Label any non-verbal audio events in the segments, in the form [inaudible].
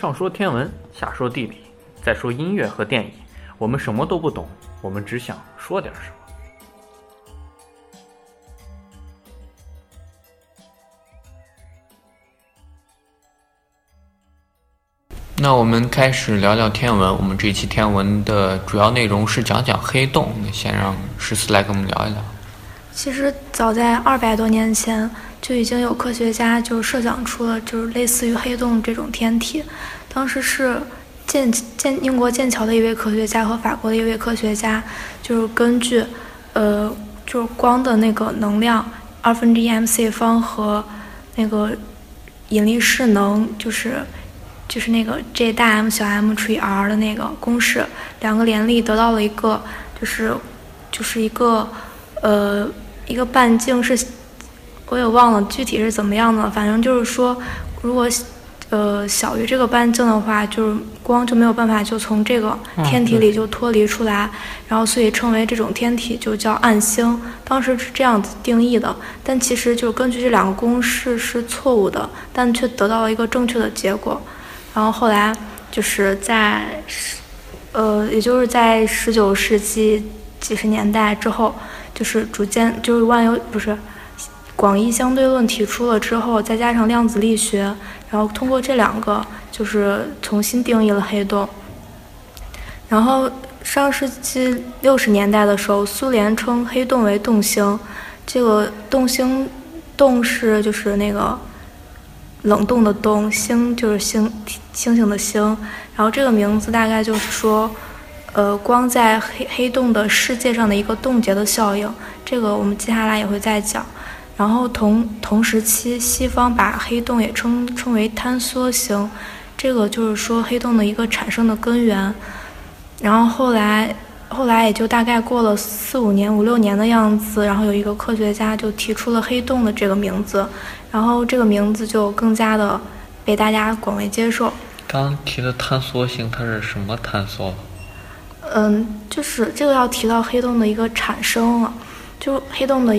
上说天文，下说地理，再说音乐和电影，我们什么都不懂，我们只想说点什么。那我们开始聊聊天文。我们这期天文的主要内容是讲讲黑洞。那先让十四来跟我们聊一聊。其实早在二百多年前。就已经有科学家就设想出了就是类似于黑洞这种天体，当时是剑剑英国剑桥的一位科学家和法国的一位科学家，就是根据呃就是光的那个能量二分之一 mc 方和那个引力势能就是就是那个 J 大 M 小 m 除以 r 的那个公式，两个联立得到了一个就是就是一个呃一个半径是。我也忘了具体是怎么样的，反正就是说，如果呃小于这个半径的话，就是光就没有办法就从这个天体里就脱离出来，然后所以称为这种天体就叫暗星。当时是这样子定义的，但其实就根据这两个公式是错误的，但却得到了一个正确的结果。然后后来就是在呃，也就是在十九世纪几十年代之后，就是逐渐就是万有不是。广义相对论提出了之后，再加上量子力学，然后通过这两个，就是重新定义了黑洞。然后上世纪六十年代的时候，苏联称黑洞为洞星，这个洞星，洞是就是那个冷冻的冻，星就是星星星的星，然后这个名字大概就是说，呃，光在黑黑洞的世界上的一个冻结的效应，这个我们接下来也会再讲。然后同同时期，西方把黑洞也称称为坍缩星，这个就是说黑洞的一个产生的根源。然后后来后来也就大概过了四五年、五六年的样子，然后有一个科学家就提出了黑洞的这个名字，然后这个名字就更加的被大家广为接受。刚提的坍缩星，它是什么坍缩？嗯，就是这个要提到黑洞的一个产生了，就黑洞的，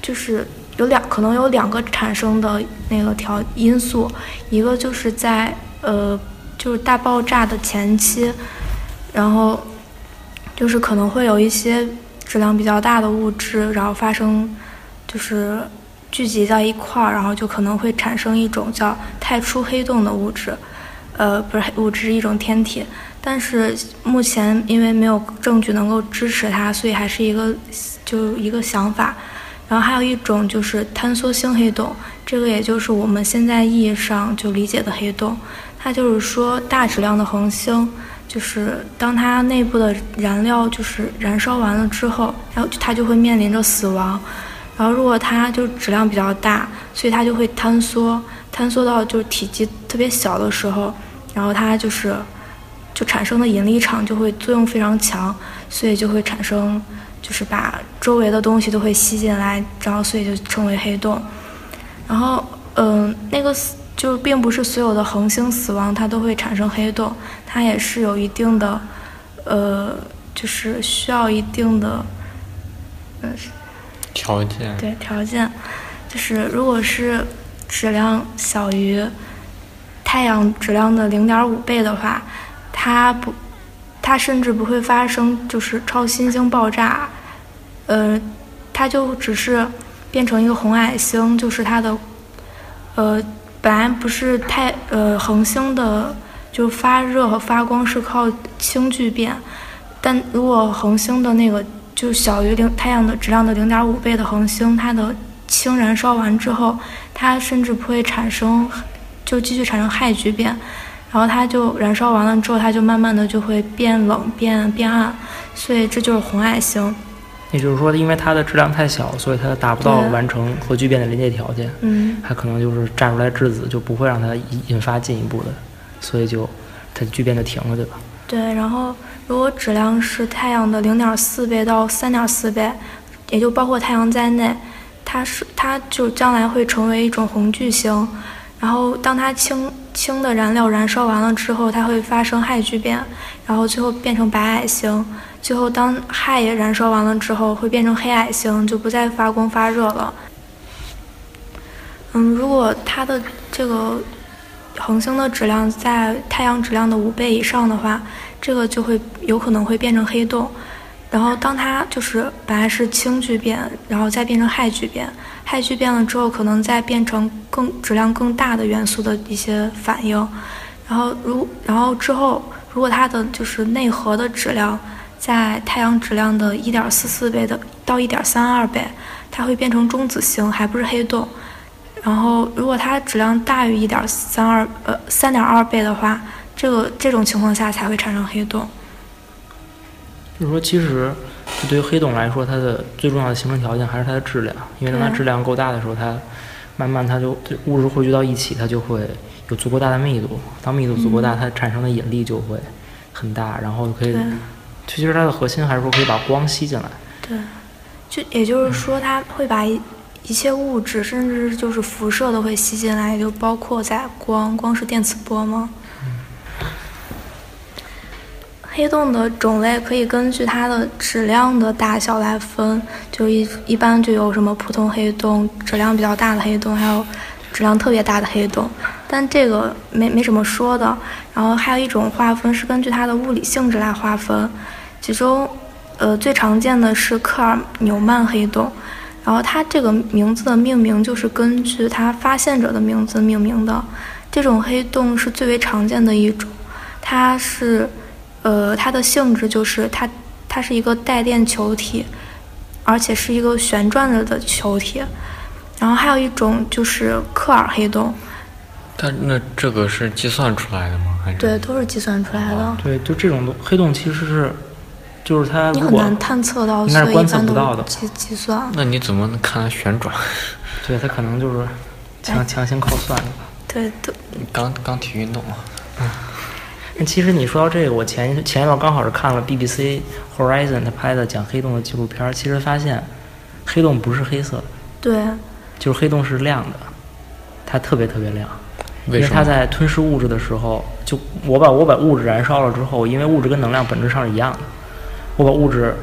就是。有两可能有两个产生的那个条因素，一个就是在呃就是大爆炸的前期，然后就是可能会有一些质量比较大的物质，然后发生就是聚集在一块儿，然后就可能会产生一种叫太初黑洞的物质，呃不是物质一种天体，但是目前因为没有证据能够支持它，所以还是一个就一个想法。然后还有一种就是坍缩星黑洞，这个也就是我们现在意义上就理解的黑洞。它就是说大质量的恒星，就是当它内部的燃料就是燃烧完了之后，然后它就会面临着死亡。然后如果它就质量比较大，所以它就会坍缩，坍缩到就是体积特别小的时候，然后它就是就产生的引力场就会作用非常强，所以就会产生。就是把周围的东西都会吸进来，然后所以就称为黑洞。然后，嗯，那个就并不是所有的恒星死亡它都会产生黑洞，它也是有一定的，呃，就是需要一定的，嗯，条件。对，条件，就是如果是质量小于太阳质量的零点五倍的话，它不。它甚至不会发生，就是超新星爆炸，呃，它就只是变成一个红矮星，就是它的，呃，本来不是太呃恒星的，就发热和发光是靠氢聚变，但如果恒星的那个就小于零太阳的质量的零点五倍的恒星，它的氢燃烧完之后，它甚至不会产生，就继续产生氦聚变。然后它就燃烧完了之后，它就慢慢的就会变冷、变变暗，所以这就是红矮星。也就是说，因为它的质量太小，所以它达不到完成核聚变的临界条件。嗯。它可能就是炸出来质子就不会让它引引发进一步的，所以就它聚变就停了，对吧？对。然后，如果质量是太阳的零点四倍到三点四倍，也就包括太阳在内，它是它就将来会成为一种红巨星。然后，当它氢氢的燃料燃烧完了之后，它会发生氦聚变，然后最后变成白矮星。最后，当氦也燃烧完了之后，会变成黑矮星，就不再发光发热了。嗯，如果它的这个恒星的质量在太阳质量的五倍以上的话，这个就会有可能会变成黑洞。然后当它就是本来是氢聚变，然后再变成氦聚变，氦聚变了之后，可能再变成更质量更大的元素的一些反应。然后如然后之后，如果它的就是内核的质量在太阳质量的一点四四倍的到一点三二倍，它会变成中子星，还不是黑洞。然后如果它质量大于一点三二呃三点二倍的话，这个这种情况下才会产生黑洞。就是说，其实就对于黑洞来说，它的最重要的形成条件还是它的质量，因为当它质量够大的时候，它慢慢它就物质汇聚到一起，它就会有足够大的密度。当密度足够大，它产生的引力就会很大，然后可以，其实它的核心还是说可以把光吸进来。对，就也就是说，它会把一一切物质，甚至就是辐射都会吸进来，也就包括在光，光是电磁波吗？黑洞的种类可以根据它的质量的大小来分，就一一般就有什么普通黑洞、质量比较大的黑洞，还有质量特别大的黑洞。但这个没没什么说的。然后还有一种划分是根据它的物理性质来划分，其中呃最常见的是克尔纽曼黑洞，然后它这个名字的命名就是根据它发现者的名字命名的。这种黑洞是最为常见的一种，它是。呃，它的性质就是它，它是一个带电球体，而且是一个旋转着的球体。然后还有一种就是克尔黑洞。它那这个是计算出来的吗？还是？对，都是计算出来的。对，就这种黑洞其实是，就是它你很难探测到，应该是观测不到的。计计算。那你怎么能看它旋转？[laughs] 对，它可能就是强强行靠算的吧。对，都。刚刚体运动啊。嗯。其实你说到这个，我前前一段刚好是看了 BBC Horizon 他拍的讲黑洞的纪录片，其实发现黑洞不是黑色的，对，就是黑洞是亮的，它特别特别亮，因为它在吞噬物质的时候，就我把我把物质燃烧了之后，因为物质跟能量本质上是一样的，我把物质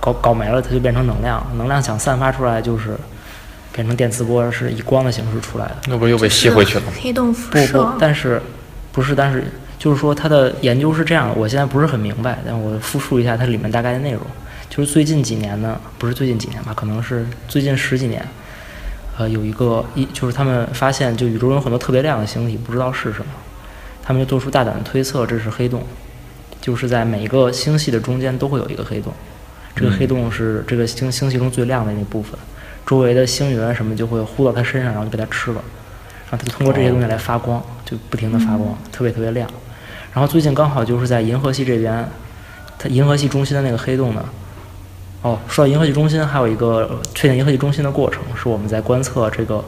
搞搞没了，它就变成能量，能量想散发出来就是变成电磁波，是以光的形式出来的，那不又被吸回去了吗？黑洞辐射，不不，但是不是，但是。就是说，他的研究是这样的，我现在不是很明白，但我复述一下它里面大概的内容。就是最近几年呢，不是最近几年吧，可能是最近十几年，呃，有一个一，就是他们发现，就宇宙中有很多特别亮的星体，不知道是什么，他们就做出大胆的推测，这是黑洞，就是在每一个星系的中间都会有一个黑洞，这个黑洞是这个星星系中最亮的那部分，周围的星云什么就会呼到它身上，然后就被它吃了，然后它就通过这些东西来发光，就不停的发光，特别特别亮。然后最近刚好就是在银河系这边，它银河系中心的那个黑洞呢，哦，说到银河系中心，还有一个确定银河系中心的过程，是我们在观测这个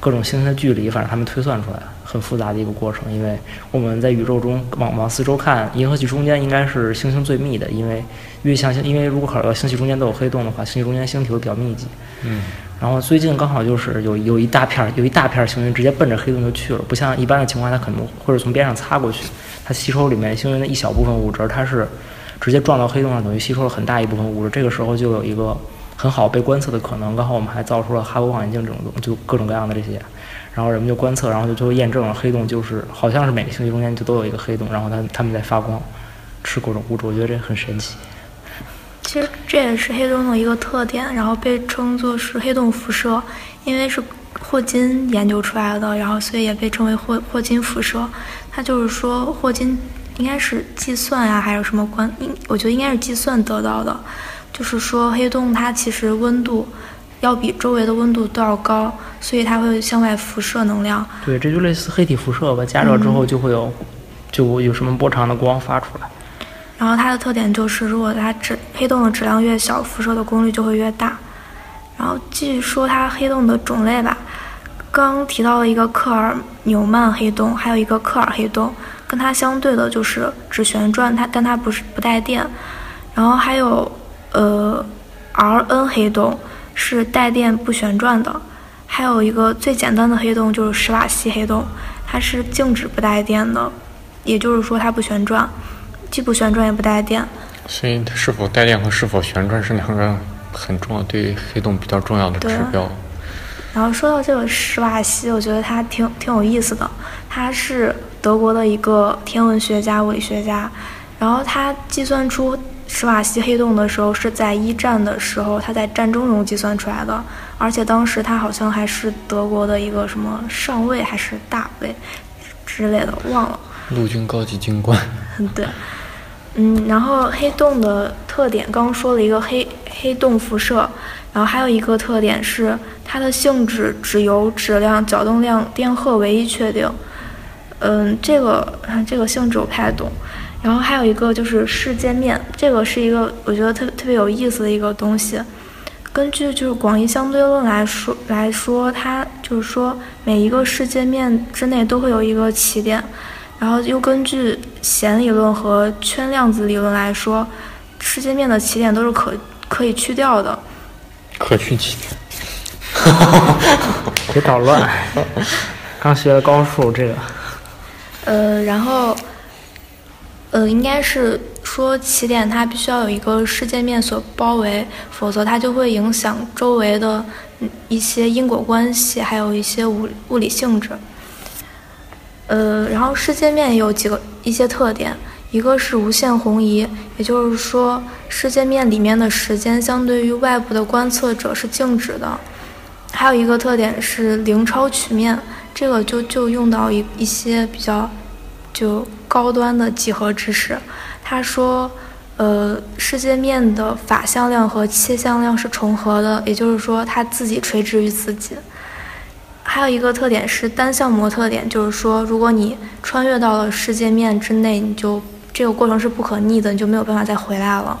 各种星星的距离，反正他们推算出来很复杂的一个过程。因为我们在宇宙中往往四周看，银河系中间应该是星星最密的，因为越向星，因为如果考虑到星系中间都有黑洞的话，星系中间星体会比较密集。嗯。然后最近刚好就是有有一大片有一大片星云直接奔着黑洞就去了，不像一般的情况，它可能或者从边上擦过去。它吸收里面星云的一小部分物质，它是直接撞到黑洞上，等于吸收了很大一部分物质。这个时候就有一个很好被观测的可能。刚好我们还造出了哈勃望远镜这种东，就各种各样的这些，然后人们就观测，然后就最后验证了黑洞就是好像是每个星系中间就都有一个黑洞，然后它它们在发光，吃各种物质。我觉得这很神奇。其实这也是黑洞的一个特点，然后被称作是黑洞辐射，因为是霍金研究出来的，然后所以也被称为霍霍金辐射。它就是说，霍金应该是计算呀，还有什么关？应我觉得应该是计算得到的。就是说，黑洞它其实温度要比周围的温度都要高，所以它会向外辐射能量。对，这就类似黑体辐射吧，加热之后就会有，就有什么波长的光发出来。然后它的特点就是，如果它质黑洞的质量越小，辐射的功率就会越大。然后继续说它黑洞的种类吧。刚提到了一个克尔纽曼黑洞，还有一个克尔黑洞，跟它相对的就是只旋转，它但它不是不带电。然后还有呃 R N 黑洞是带电不旋转的，还有一个最简单的黑洞就是史瓦西黑洞，它是静止不带电的，也就是说它不旋转，既不旋转也不带电。所以它是否带电和是否旋转是两个很重要对于黑洞比较重要的指标。然后说到这个史瓦西，我觉得他挺挺有意思的。他是德国的一个天文学家、物理学家，然后他计算出史瓦西黑洞的时候是在一战的时候，他在战争中计算出来的，而且当时他好像还是德国的一个什么上尉还是大尉之类的，忘了。陆军高级军官。[laughs] 对。嗯，然后黑洞的特点，刚说了一个黑黑洞辐射，然后还有一个特点是它的性质只由质量、角动量、电荷唯一确定。嗯，这个 [laughs] 这个性质我不太懂。然后还有一个就是世界面，这个是一个我觉得特特别有意思的一个东西。根据就是广义相对论来说来说，它就是说每一个世界面之内都会有一个起点。然后又根据弦理论和圈量子理论来说，世界面的起点都是可可以去掉的。可去起点。别捣乱。刚学了高数，这个。呃，然后，呃，应该是说起点它必须要有一个世界面所包围，否则它就会影响周围的一些因果关系，还有一些物物理性质。呃，然后世界面有几个一些特点，一个是无限红移，也就是说世界面里面的时间相对于外部的观测者是静止的。还有一个特点是零超曲面，这个就就用到一一些比较就高端的几何知识。他说，呃，世界面的法向量和切向量是重合的，也就是说它自己垂直于自己。还有一个特点是单向膜特点，就是说，如果你穿越到了世界面之内，你就这个过程是不可逆的，你就没有办法再回来了。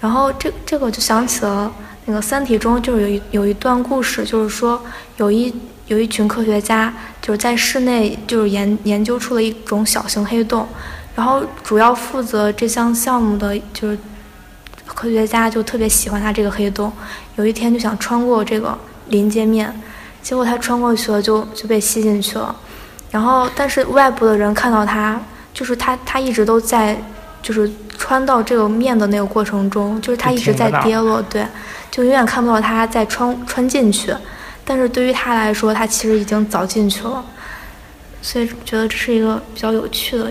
然后这这个就想起了那个《三体》中就是有一有一段故事，就是说有一有一群科学家就是在室内就是研研究出了一种小型黑洞，然后主要负责这项项目的就是科学家就特别喜欢它这个黑洞，有一天就想穿过这个临界面。结果他穿过去了，就就被吸进去了。然后，但是外部的人看到他，就是他，他一直都在，就是穿到这个面的那个过程中，就是他一直在跌落，对，就永远看不到他在穿穿进去。但是对于他来说，他其实已经早进去了。所以觉得这是一个比较有趣的。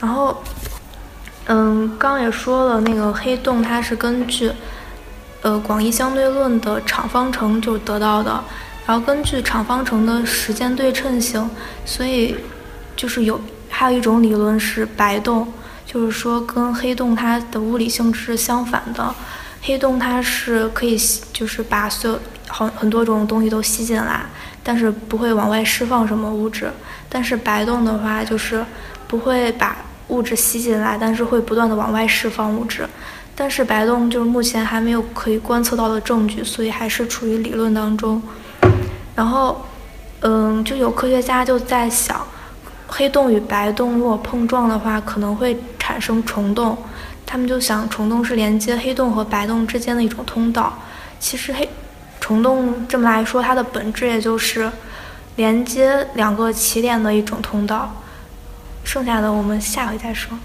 然后，嗯，刚也说了，那个黑洞它是根据。呃，广义相对论的场方程就得到的，然后根据场方程的时间对称性，所以就是有还有一种理论是白洞，就是说跟黑洞它的物理性质是相反的，黑洞它是可以就是把所有好很多种东西都吸进来，但是不会往外释放什么物质，但是白洞的话就是不会把物质吸进来，但是会不断的往外释放物质。但是白洞就是目前还没有可以观测到的证据，所以还是处于理论当中。然后，嗯，就有科学家就在想，黑洞与白洞如果碰撞的话，可能会产生虫洞。他们就想，虫洞是连接黑洞和白洞之间的一种通道。其实黑虫洞这么来说，它的本质也就是连接两个起点的一种通道。剩下的我们下回再说。